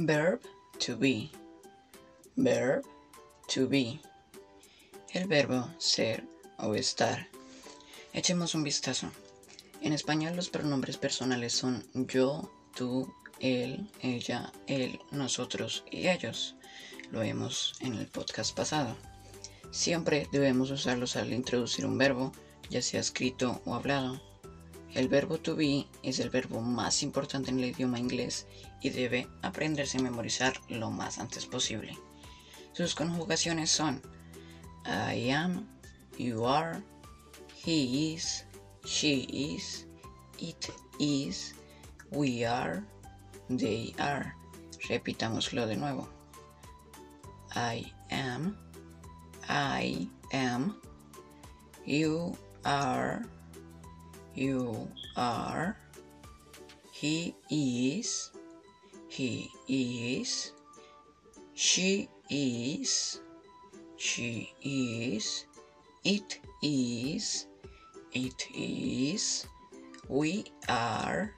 Verb to be. Verb to be. El verbo ser o estar. Echemos un vistazo. En español los pronombres personales son yo, tú, él, ella, él, nosotros y ellos. Lo vimos en el podcast pasado. Siempre debemos usarlos al introducir un verbo, ya sea escrito o hablado. El verbo to be es el verbo más importante en el idioma inglés y debe aprenderse a memorizar lo más antes posible. Sus conjugaciones son I am, you are, he is, she is, it is, we are, they are. Repitámoslo de nuevo. I am, I am, you are, you are, he is, he is, she is, she is, it is, it is, we are,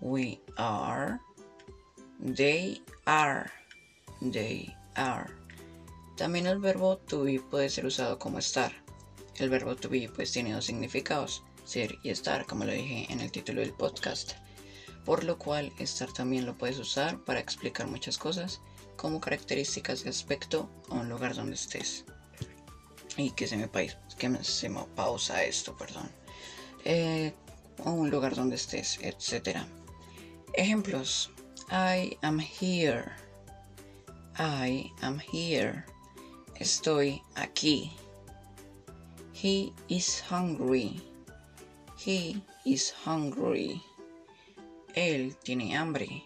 we are, they are, they are. También el verbo to be puede ser usado como estar. El verbo to be pues tiene dos significados, ser y estar, como lo dije en el título del podcast. Por lo cual estar también lo puedes usar para explicar muchas cosas como características de aspecto o un lugar donde estés. Y que se me, pausa esto, perdón. Eh, o un lugar donde estés, etc. Ejemplos. I am here. I am here. Estoy aquí. He is hungry. He is hungry. Él tiene hambre.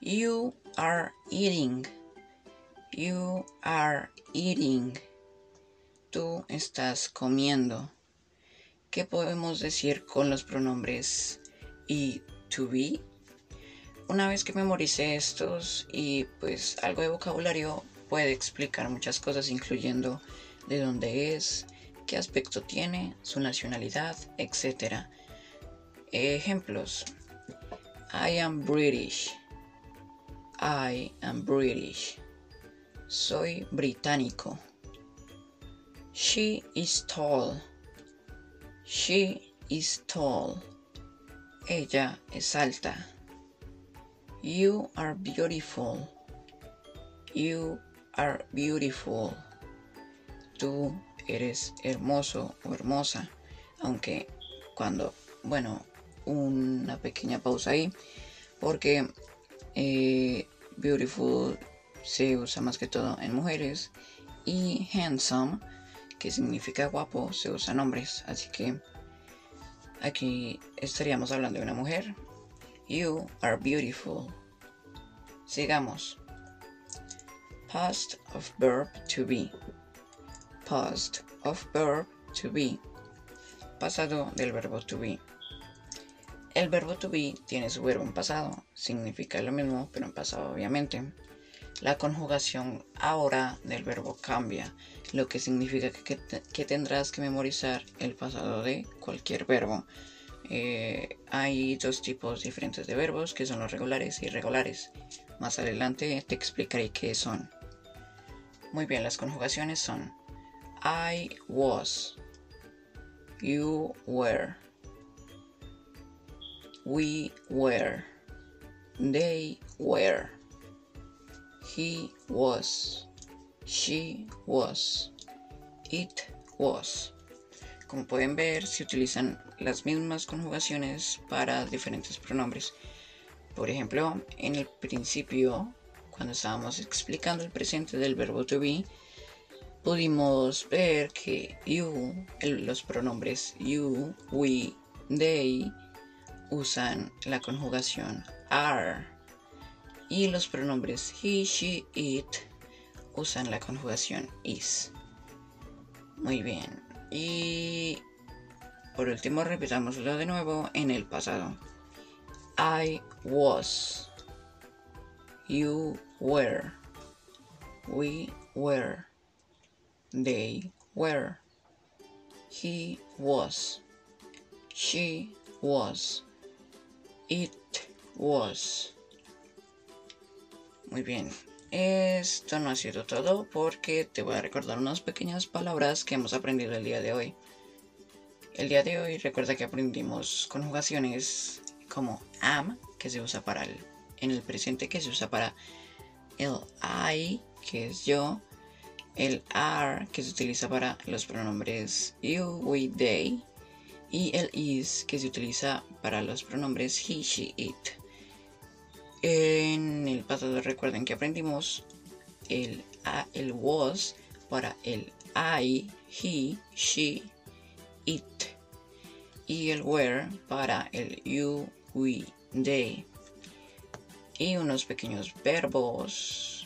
You are eating. You are eating. Tú estás comiendo. ¿Qué podemos decir con los pronombres y to be? Una vez que memoricé estos y pues algo de vocabulario puede explicar muchas cosas incluyendo de dónde es, qué aspecto tiene, su nacionalidad, etc. Ejemplos. I am British. I am British. Soy británico. She is tall. She is tall. Ella es alta. You are beautiful. You are beautiful. Eres hermoso o hermosa. Aunque cuando, bueno, una pequeña pausa ahí. Porque eh, beautiful se usa más que todo en mujeres. Y handsome, que significa guapo, se usa en hombres. Así que aquí estaríamos hablando de una mujer. You are beautiful. Sigamos. Past of verb to be. Past of verb to be. Pasado del verbo to be. El verbo to be tiene su verbo en pasado. Significa lo mismo, pero en pasado obviamente. La conjugación ahora del verbo cambia, lo que significa que, tendrás que memorizar el pasado de cualquier verbo. Eh, hay dos tipos diferentes de verbos que son los regulares y irregulares. Más adelante te explicaré qué son. Muy bien, las conjugaciones son I was, you were, we were, they were, he was, she was, it was. Como pueden ver, se utilizan las mismas conjugaciones para diferentes pronombres. Por ejemplo, en el principio, cuando estábamos explicando el presente del verbo to be, pudimos ver que you, los pronombres you, we, they, usan la conjugación are. Y los pronombres he, she, it usan la conjugación is. Muy bien. Y por último, repitámoslo de nuevo en el pasado. I was. You were. We were. They were. He was. She was. It was. Muy bien. Esto no ha sido todo porque te voy a recordar unas pequeñas palabras que hemos aprendido el día de hoy. El día de hoy recuerda que aprendimos conjugaciones como am, que se usa para el, en el presente, que se usa para el I, que es yo, el are, que se utiliza para los pronombres you, we, they, y el is, que se utiliza para los pronombres he, she, it. En el pasado recuerden que aprendimos el, el was para el I, he, she, it. Y el were para el you, we, they. Y unos pequeños verbos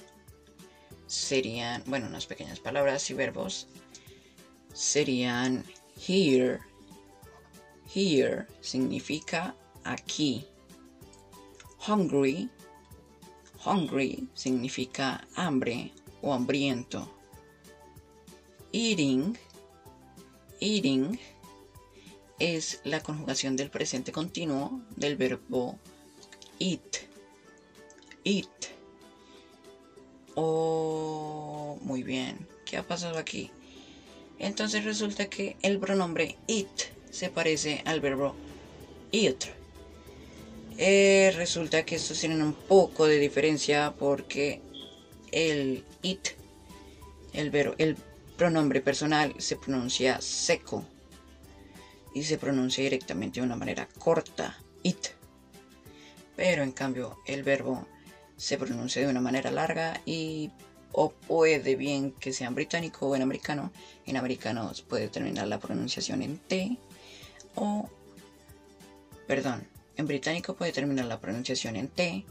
serían, bueno, unas pequeñas palabras y verbos serían here. Here significa aquí. Hungry. Hungry significa hambre o hambriento. Eating. Eating es la conjugación del presente continuo del verbo eat. Eat. Oh, muy bien. ¿Qué ha pasado aquí? Entonces resulta que el pronombre it se parece al verbo eat. Eh, resulta que estos tienen un poco de diferencia porque el it, el, verbo, el pronombre personal, se pronuncia seco y se pronuncia directamente de una manera corta, it. Pero en cambio el verbo se pronuncia de una manera larga y o puede bien que sea en británico o en americano. En americano puede terminar la pronunciación en T o, perdón, en británico puede terminar la pronunciación en T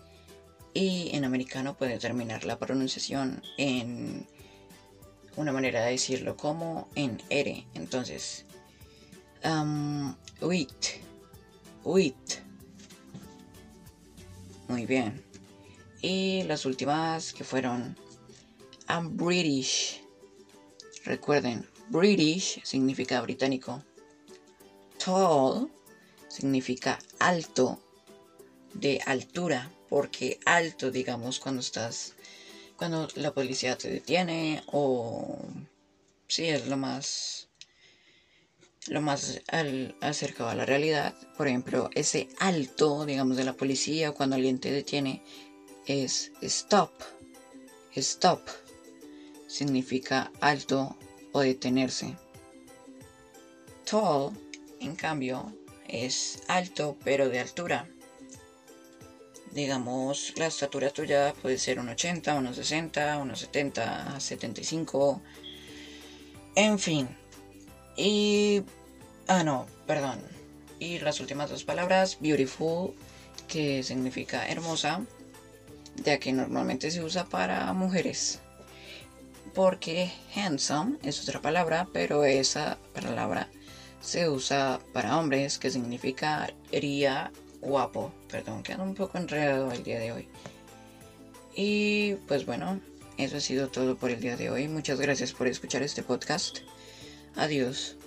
y en americano puede terminar la pronunciación en una manera de decirlo como en R. Entonces, um, wheat, wheat. Muy bien. Y las últimas que fueron I'm British. Recuerden, British significa británico. Tall significa alto, de altura, porque alto, digamos, cuando estás, cuando la policía te detiene o sí es lo más, lo más acercado a la realidad. Por ejemplo, ese alto, digamos, de la policía cuando alguien te detiene es stop, stop significa alto o detenerse. Tall, en cambio, es alto pero de altura. Digamos, la estatura tuya puede ser un 80, unos 60, unos 70, 75. En fin. Y... Ah, no, perdón. Y las últimas dos palabras, beautiful, que significa hermosa, ya que normalmente se usa para mujeres porque handsome es otra palabra, pero esa palabra se usa para hombres, que significaría guapo. Perdón, quedó un poco enredado el día de hoy. Y pues bueno, eso ha sido todo por el día de hoy. Muchas gracias por escuchar este podcast. Adiós.